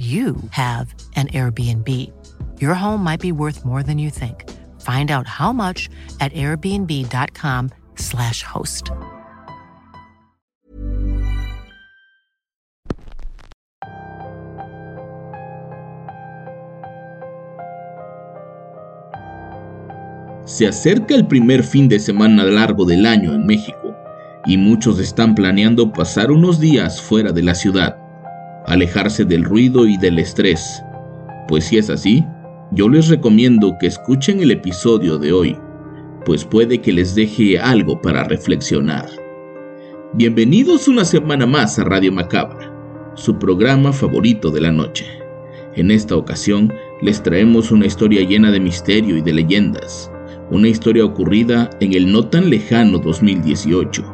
you have an Airbnb. Your home might be worth more than you think. Find out how much at airbnb.com/slash host. Se acerca el primer fin de semana largo del año en México y muchos están planeando pasar unos días fuera de la ciudad alejarse del ruido y del estrés. Pues si es así, yo les recomiendo que escuchen el episodio de hoy, pues puede que les deje algo para reflexionar. Bienvenidos una semana más a Radio Macabra, su programa favorito de la noche. En esta ocasión les traemos una historia llena de misterio y de leyendas, una historia ocurrida en el no tan lejano 2018,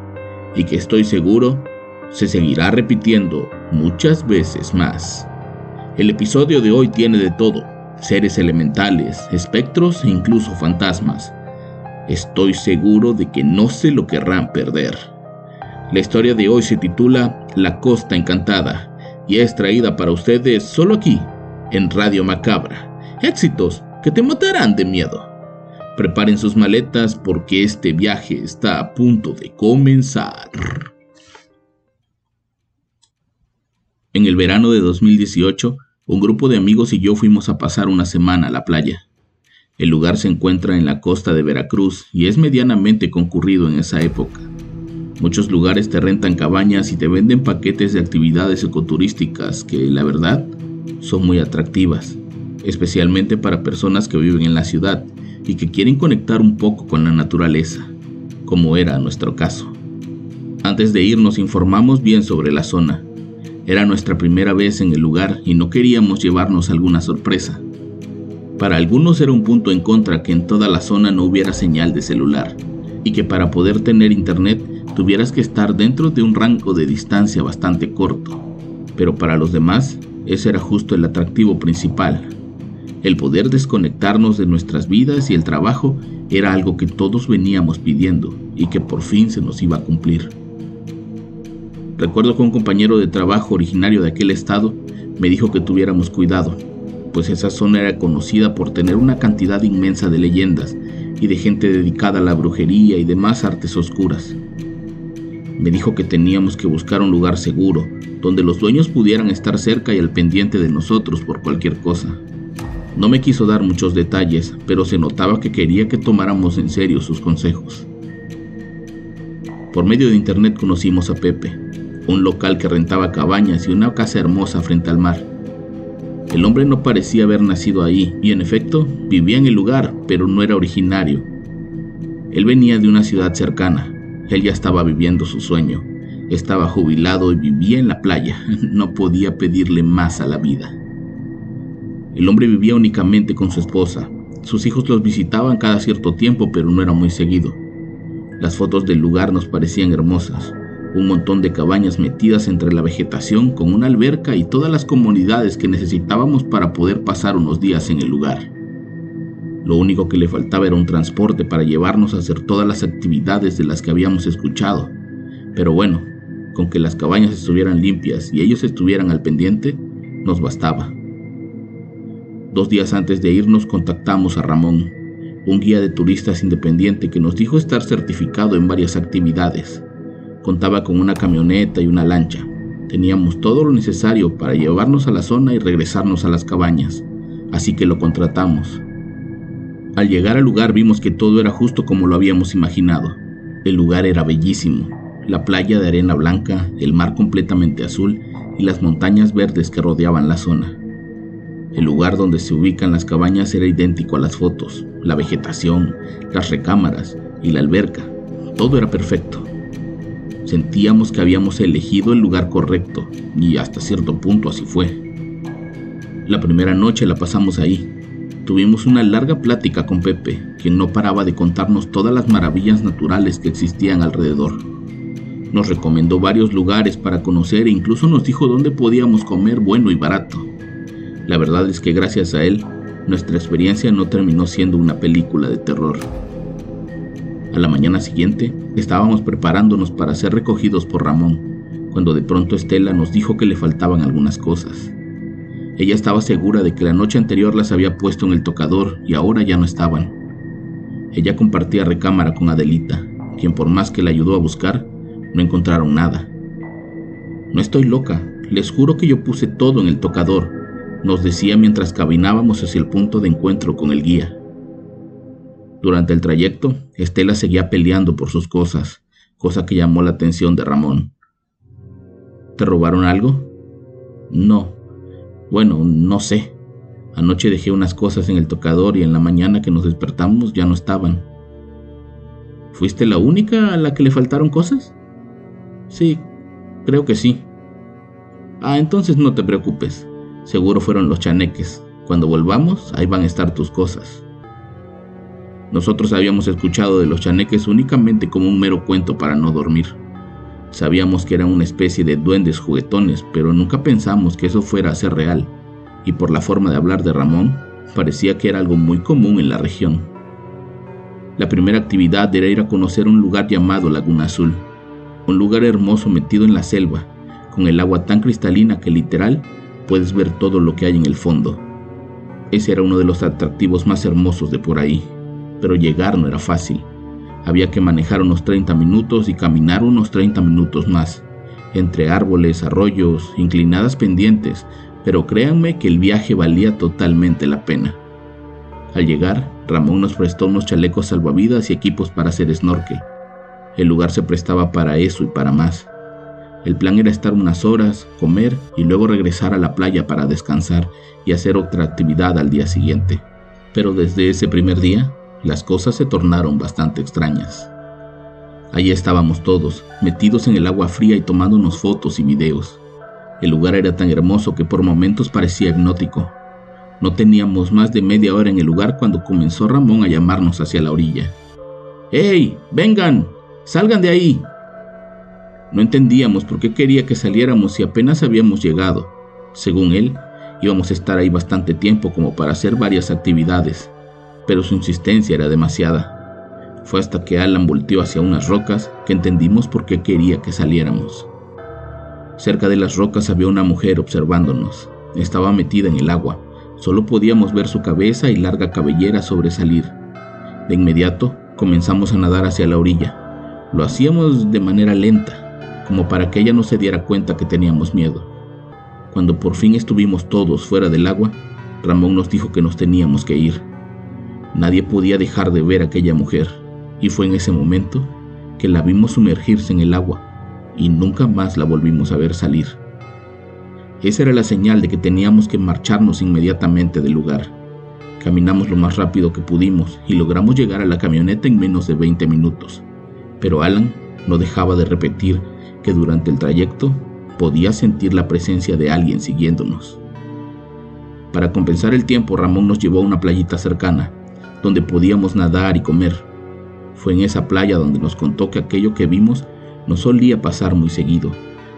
y que estoy seguro se seguirá repitiendo muchas veces más. El episodio de hoy tiene de todo, seres elementales, espectros e incluso fantasmas. Estoy seguro de que no se lo querrán perder. La historia de hoy se titula La Costa Encantada y es traída para ustedes solo aquí, en Radio Macabra. Éxitos que te matarán de miedo. Preparen sus maletas porque este viaje está a punto de comenzar. En el verano de 2018, un grupo de amigos y yo fuimos a pasar una semana a la playa. El lugar se encuentra en la costa de Veracruz y es medianamente concurrido en esa época. Muchos lugares te rentan cabañas y te venden paquetes de actividades ecoturísticas que, la verdad, son muy atractivas, especialmente para personas que viven en la ciudad y que quieren conectar un poco con la naturaleza, como era nuestro caso. Antes de ir nos informamos bien sobre la zona era nuestra primera vez en el lugar y no queríamos llevarnos alguna sorpresa. Para algunos era un punto en contra que en toda la zona no hubiera señal de celular y que para poder tener internet tuvieras que estar dentro de un rango de distancia bastante corto. Pero para los demás, ese era justo el atractivo principal. El poder desconectarnos de nuestras vidas y el trabajo era algo que todos veníamos pidiendo y que por fin se nos iba a cumplir. Recuerdo que un compañero de trabajo originario de aquel estado me dijo que tuviéramos cuidado, pues esa zona era conocida por tener una cantidad inmensa de leyendas y de gente dedicada a la brujería y demás artes oscuras. Me dijo que teníamos que buscar un lugar seguro, donde los dueños pudieran estar cerca y al pendiente de nosotros por cualquier cosa. No me quiso dar muchos detalles, pero se notaba que quería que tomáramos en serio sus consejos. Por medio de internet conocimos a Pepe, un local que rentaba cabañas y una casa hermosa frente al mar. El hombre no parecía haber nacido ahí y en efecto vivía en el lugar, pero no era originario. Él venía de una ciudad cercana. Él ya estaba viviendo su sueño. Estaba jubilado y vivía en la playa. No podía pedirle más a la vida. El hombre vivía únicamente con su esposa. Sus hijos los visitaban cada cierto tiempo, pero no era muy seguido. Las fotos del lugar nos parecían hermosas un montón de cabañas metidas entre la vegetación con una alberca y todas las comunidades que necesitábamos para poder pasar unos días en el lugar. Lo único que le faltaba era un transporte para llevarnos a hacer todas las actividades de las que habíamos escuchado. Pero bueno, con que las cabañas estuvieran limpias y ellos estuvieran al pendiente, nos bastaba. Dos días antes de irnos contactamos a Ramón, un guía de turistas independiente que nos dijo estar certificado en varias actividades Contaba con una camioneta y una lancha. Teníamos todo lo necesario para llevarnos a la zona y regresarnos a las cabañas, así que lo contratamos. Al llegar al lugar vimos que todo era justo como lo habíamos imaginado. El lugar era bellísimo, la playa de arena blanca, el mar completamente azul y las montañas verdes que rodeaban la zona. El lugar donde se ubican las cabañas era idéntico a las fotos, la vegetación, las recámaras y la alberca. Todo era perfecto. Sentíamos que habíamos elegido el lugar correcto y hasta cierto punto así fue. La primera noche la pasamos ahí. Tuvimos una larga plática con Pepe, quien no paraba de contarnos todas las maravillas naturales que existían alrededor. Nos recomendó varios lugares para conocer e incluso nos dijo dónde podíamos comer bueno y barato. La verdad es que gracias a él, nuestra experiencia no terminó siendo una película de terror. A la mañana siguiente, estábamos preparándonos para ser recogidos por Ramón, cuando de pronto Estela nos dijo que le faltaban algunas cosas. Ella estaba segura de que la noche anterior las había puesto en el tocador y ahora ya no estaban. Ella compartía recámara con Adelita, quien por más que la ayudó a buscar, no encontraron nada. No estoy loca, les juro que yo puse todo en el tocador, nos decía mientras caminábamos hacia el punto de encuentro con el guía. Durante el trayecto, Estela seguía peleando por sus cosas, cosa que llamó la atención de Ramón. ¿Te robaron algo? No. Bueno, no sé. Anoche dejé unas cosas en el tocador y en la mañana que nos despertamos ya no estaban. ¿Fuiste la única a la que le faltaron cosas? Sí, creo que sí. Ah, entonces no te preocupes. Seguro fueron los chaneques. Cuando volvamos, ahí van a estar tus cosas. Nosotros habíamos escuchado de los chaneques únicamente como un mero cuento para no dormir. Sabíamos que eran una especie de duendes juguetones, pero nunca pensamos que eso fuera a ser real, y por la forma de hablar de Ramón, parecía que era algo muy común en la región. La primera actividad era ir a conocer un lugar llamado Laguna Azul, un lugar hermoso metido en la selva, con el agua tan cristalina que literal puedes ver todo lo que hay en el fondo. Ese era uno de los atractivos más hermosos de por ahí pero llegar no era fácil. Había que manejar unos 30 minutos y caminar unos 30 minutos más, entre árboles, arroyos, inclinadas pendientes, pero créanme que el viaje valía totalmente la pena. Al llegar, Ramón nos prestó unos chalecos salvavidas y equipos para hacer snorkel. El lugar se prestaba para eso y para más. El plan era estar unas horas, comer y luego regresar a la playa para descansar y hacer otra actividad al día siguiente. Pero desde ese primer día las cosas se tornaron bastante extrañas. Allí estábamos todos, metidos en el agua fría y tomándonos fotos y videos. El lugar era tan hermoso que por momentos parecía hipnótico. No teníamos más de media hora en el lugar cuando comenzó Ramón a llamarnos hacia la orilla. ¡Hey! ¡Vengan! ¡Salgan de ahí! No entendíamos por qué quería que saliéramos si apenas habíamos llegado. Según él, íbamos a estar ahí bastante tiempo como para hacer varias actividades pero su insistencia era demasiada. Fue hasta que Alan volteó hacia unas rocas que entendimos por qué quería que saliéramos. Cerca de las rocas había una mujer observándonos. Estaba metida en el agua. Solo podíamos ver su cabeza y larga cabellera sobresalir. De inmediato comenzamos a nadar hacia la orilla. Lo hacíamos de manera lenta, como para que ella no se diera cuenta que teníamos miedo. Cuando por fin estuvimos todos fuera del agua, Ramón nos dijo que nos teníamos que ir. Nadie podía dejar de ver a aquella mujer, y fue en ese momento que la vimos sumergirse en el agua y nunca más la volvimos a ver salir. Esa era la señal de que teníamos que marcharnos inmediatamente del lugar. Caminamos lo más rápido que pudimos y logramos llegar a la camioneta en menos de 20 minutos, pero Alan no dejaba de repetir que durante el trayecto podía sentir la presencia de alguien siguiéndonos. Para compensar el tiempo, Ramón nos llevó a una playita cercana, donde podíamos nadar y comer. Fue en esa playa donde nos contó que aquello que vimos no solía pasar muy seguido,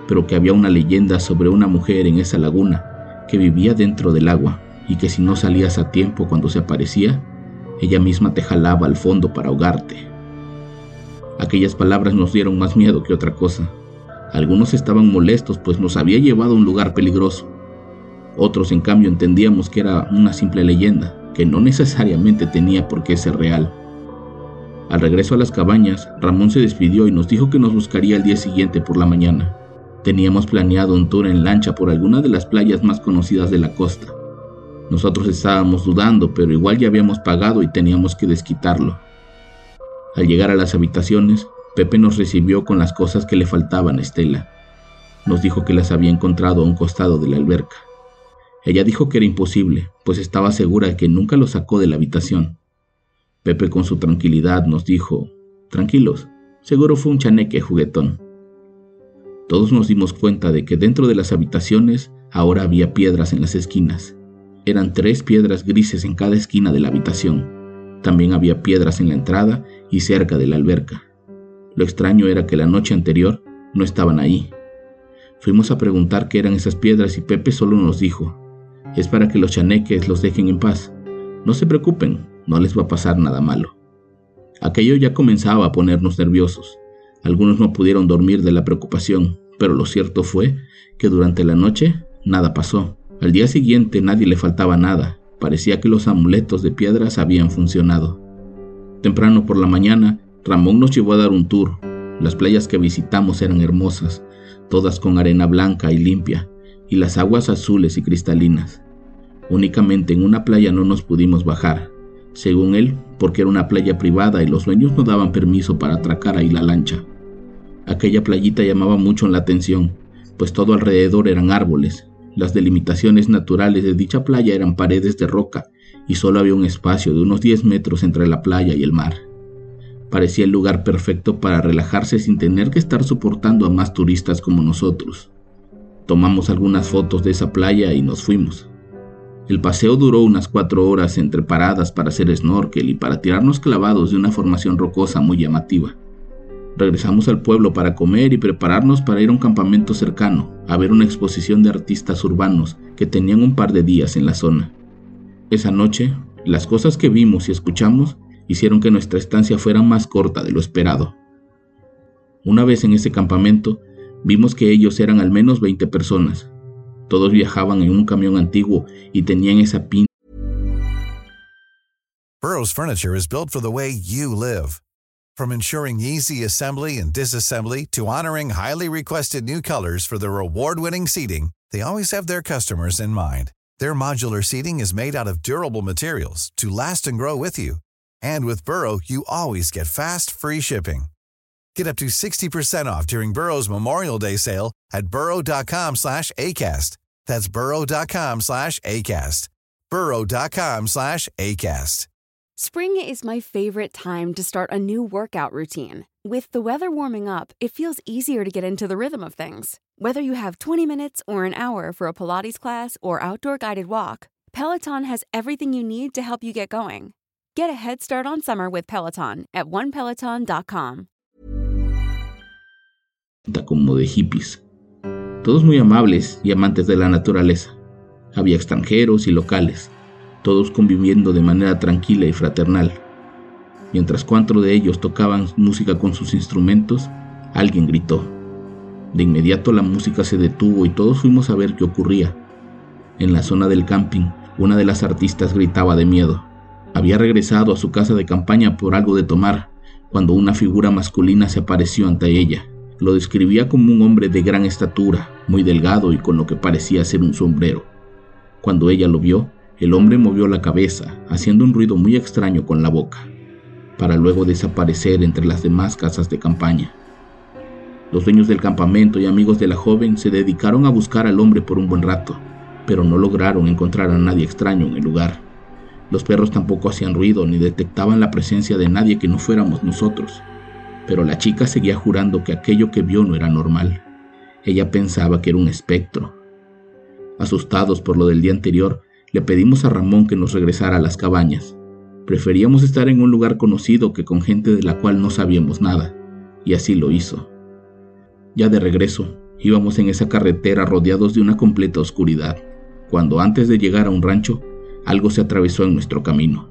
pero que había una leyenda sobre una mujer en esa laguna que vivía dentro del agua y que si no salías a tiempo cuando se aparecía, ella misma te jalaba al fondo para ahogarte. Aquellas palabras nos dieron más miedo que otra cosa. Algunos estaban molestos pues nos había llevado a un lugar peligroso. Otros en cambio entendíamos que era una simple leyenda que no necesariamente tenía por qué ser real. Al regreso a las cabañas, Ramón se despidió y nos dijo que nos buscaría el día siguiente por la mañana. Teníamos planeado un tour en lancha por alguna de las playas más conocidas de la costa. Nosotros estábamos dudando, pero igual ya habíamos pagado y teníamos que desquitarlo. Al llegar a las habitaciones, Pepe nos recibió con las cosas que le faltaban a Estela. Nos dijo que las había encontrado a un costado de la alberca. Ella dijo que era imposible, pues estaba segura de que nunca lo sacó de la habitación. Pepe con su tranquilidad nos dijo, tranquilos, seguro fue un chaneque juguetón. Todos nos dimos cuenta de que dentro de las habitaciones ahora había piedras en las esquinas, Eran tres piedras grises en cada esquina de la habitación. También había piedras en la entrada y cerca de la alberca. Lo extraño era que la noche anterior no estaban ahí. Fuimos a preguntar qué eran esas piedras y Pepe solo nos dijo, es para que los chaneques los dejen en paz. No se preocupen, no les va a pasar nada malo. Aquello ya comenzaba a ponernos nerviosos. Algunos no pudieron dormir de la preocupación, pero lo cierto fue que durante la noche nada pasó. Al día siguiente nadie le faltaba nada. Parecía que los amuletos de piedras habían funcionado. Temprano por la mañana, Ramón nos llevó a dar un tour. Las playas que visitamos eran hermosas, todas con arena blanca y limpia, y las aguas azules y cristalinas. Únicamente en una playa no nos pudimos bajar, según él, porque era una playa privada y los dueños no daban permiso para atracar ahí la lancha. Aquella playita llamaba mucho la atención, pues todo alrededor eran árboles. Las delimitaciones naturales de dicha playa eran paredes de roca y solo había un espacio de unos 10 metros entre la playa y el mar. Parecía el lugar perfecto para relajarse sin tener que estar soportando a más turistas como nosotros. Tomamos algunas fotos de esa playa y nos fuimos. El paseo duró unas cuatro horas entre paradas para hacer snorkel y para tirarnos clavados de una formación rocosa muy llamativa. Regresamos al pueblo para comer y prepararnos para ir a un campamento cercano, a ver una exposición de artistas urbanos que tenían un par de días en la zona. Esa noche, las cosas que vimos y escuchamos hicieron que nuestra estancia fuera más corta de lo esperado. Una vez en ese campamento, vimos que ellos eran al menos 20 personas, Todos viajaban en un camión antiguo y tenían esa pinta. Burroughs Furniture is built for the way you live. From ensuring easy assembly and disassembly to honoring highly requested new colors for their award-winning seating, they always have their customers in mind. Their modular seating is made out of durable materials to last and grow with you. And with Burrow, you always get fast, free shipping. Get up to 60% off during Burrow's Memorial Day sale at burrow.com slash ACAST. That's burrow.com slash ACAST. burrow.com slash ACAST. Spring is my favorite time to start a new workout routine. With the weather warming up, it feels easier to get into the rhythm of things. Whether you have 20 minutes or an hour for a Pilates class or outdoor guided walk, Peloton has everything you need to help you get going. Get a head start on summer with Peloton at onepeloton.com. como de hippies, todos muy amables y amantes de la naturaleza. Había extranjeros y locales, todos conviviendo de manera tranquila y fraternal. Mientras cuatro de ellos tocaban música con sus instrumentos, alguien gritó. De inmediato la música se detuvo y todos fuimos a ver qué ocurría. En la zona del camping, una de las artistas gritaba de miedo. Había regresado a su casa de campaña por algo de tomar, cuando una figura masculina se apareció ante ella. Lo describía como un hombre de gran estatura, muy delgado y con lo que parecía ser un sombrero. Cuando ella lo vio, el hombre movió la cabeza, haciendo un ruido muy extraño con la boca, para luego desaparecer entre las demás casas de campaña. Los dueños del campamento y amigos de la joven se dedicaron a buscar al hombre por un buen rato, pero no lograron encontrar a nadie extraño en el lugar. Los perros tampoco hacían ruido ni detectaban la presencia de nadie que no fuéramos nosotros pero la chica seguía jurando que aquello que vio no era normal. Ella pensaba que era un espectro. Asustados por lo del día anterior, le pedimos a Ramón que nos regresara a las cabañas. Preferíamos estar en un lugar conocido que con gente de la cual no sabíamos nada, y así lo hizo. Ya de regreso, íbamos en esa carretera rodeados de una completa oscuridad, cuando antes de llegar a un rancho, algo se atravesó en nuestro camino.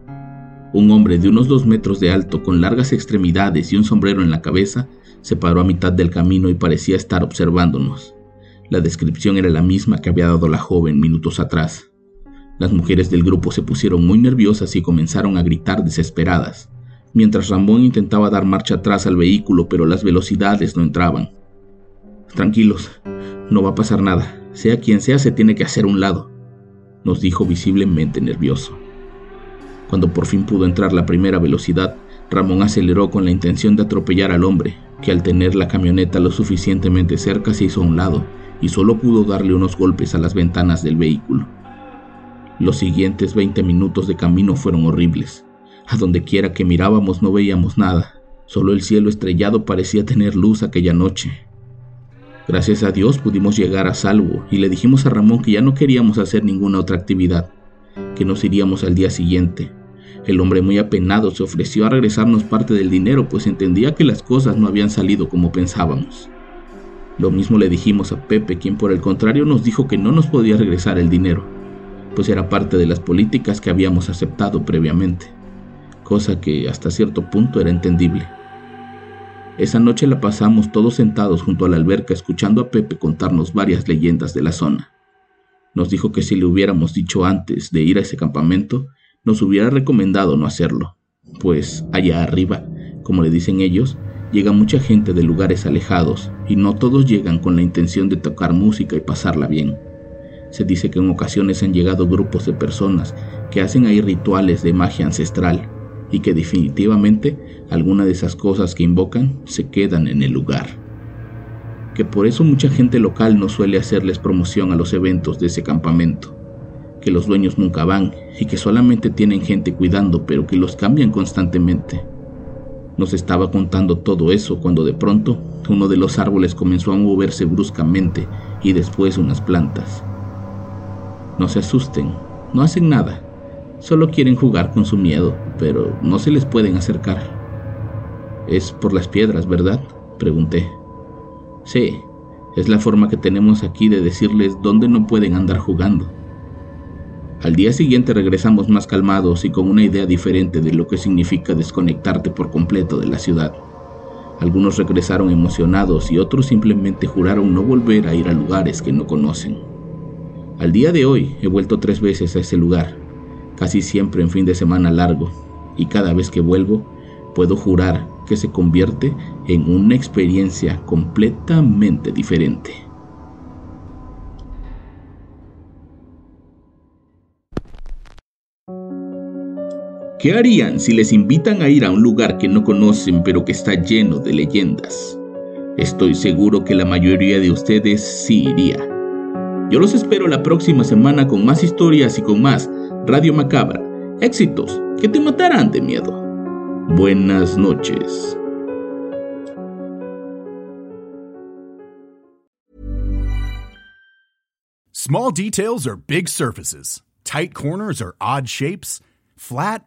Un hombre de unos dos metros de alto, con largas extremidades y un sombrero en la cabeza, se paró a mitad del camino y parecía estar observándonos. La descripción era la misma que había dado la joven minutos atrás. Las mujeres del grupo se pusieron muy nerviosas y comenzaron a gritar desesperadas, mientras Ramón intentaba dar marcha atrás al vehículo, pero las velocidades no entraban. Tranquilos, no va a pasar nada. Sea quien sea, se tiene que hacer un lado, nos dijo visiblemente nervioso. Cuando por fin pudo entrar la primera velocidad, Ramón aceleró con la intención de atropellar al hombre, que al tener la camioneta lo suficientemente cerca se hizo a un lado y solo pudo darle unos golpes a las ventanas del vehículo. Los siguientes 20 minutos de camino fueron horribles. A donde quiera que mirábamos no veíamos nada, solo el cielo estrellado parecía tener luz aquella noche. Gracias a Dios pudimos llegar a salvo y le dijimos a Ramón que ya no queríamos hacer ninguna otra actividad, que nos iríamos al día siguiente. El hombre muy apenado se ofreció a regresarnos parte del dinero, pues entendía que las cosas no habían salido como pensábamos. Lo mismo le dijimos a Pepe, quien por el contrario nos dijo que no nos podía regresar el dinero, pues era parte de las políticas que habíamos aceptado previamente, cosa que hasta cierto punto era entendible. Esa noche la pasamos todos sentados junto a la alberca escuchando a Pepe contarnos varias leyendas de la zona. Nos dijo que si le hubiéramos dicho antes de ir a ese campamento, nos hubiera recomendado no hacerlo, pues allá arriba, como le dicen ellos, llega mucha gente de lugares alejados y no todos llegan con la intención de tocar música y pasarla bien. Se dice que en ocasiones han llegado grupos de personas que hacen ahí rituales de magia ancestral y que definitivamente alguna de esas cosas que invocan se quedan en el lugar. Que por eso mucha gente local no suele hacerles promoción a los eventos de ese campamento. Que los dueños nunca van y que solamente tienen gente cuidando pero que los cambian constantemente nos estaba contando todo eso cuando de pronto uno de los árboles comenzó a moverse bruscamente y después unas plantas. No se asusten, no hacen nada, solo quieren jugar con su miedo, pero no se les pueden acercar. Es por las piedras, ¿verdad? pregunté. Sí, es la forma que tenemos aquí de decirles dónde no pueden andar jugando. Al día siguiente regresamos más calmados y con una idea diferente de lo que significa desconectarte por completo de la ciudad. Algunos regresaron emocionados y otros simplemente juraron no volver a ir a lugares que no conocen. Al día de hoy he vuelto tres veces a ese lugar, casi siempre en fin de semana largo, y cada vez que vuelvo puedo jurar que se convierte en una experiencia completamente diferente. ¿Qué harían si les invitan a ir a un lugar que no conocen pero que está lleno de leyendas? Estoy seguro que la mayoría de ustedes sí iría. Yo los espero la próxima semana con más historias y con más Radio Macabra. Éxitos que te matarán de miedo. Buenas noches. Small details are big surfaces. Tight corners are odd shapes. Flat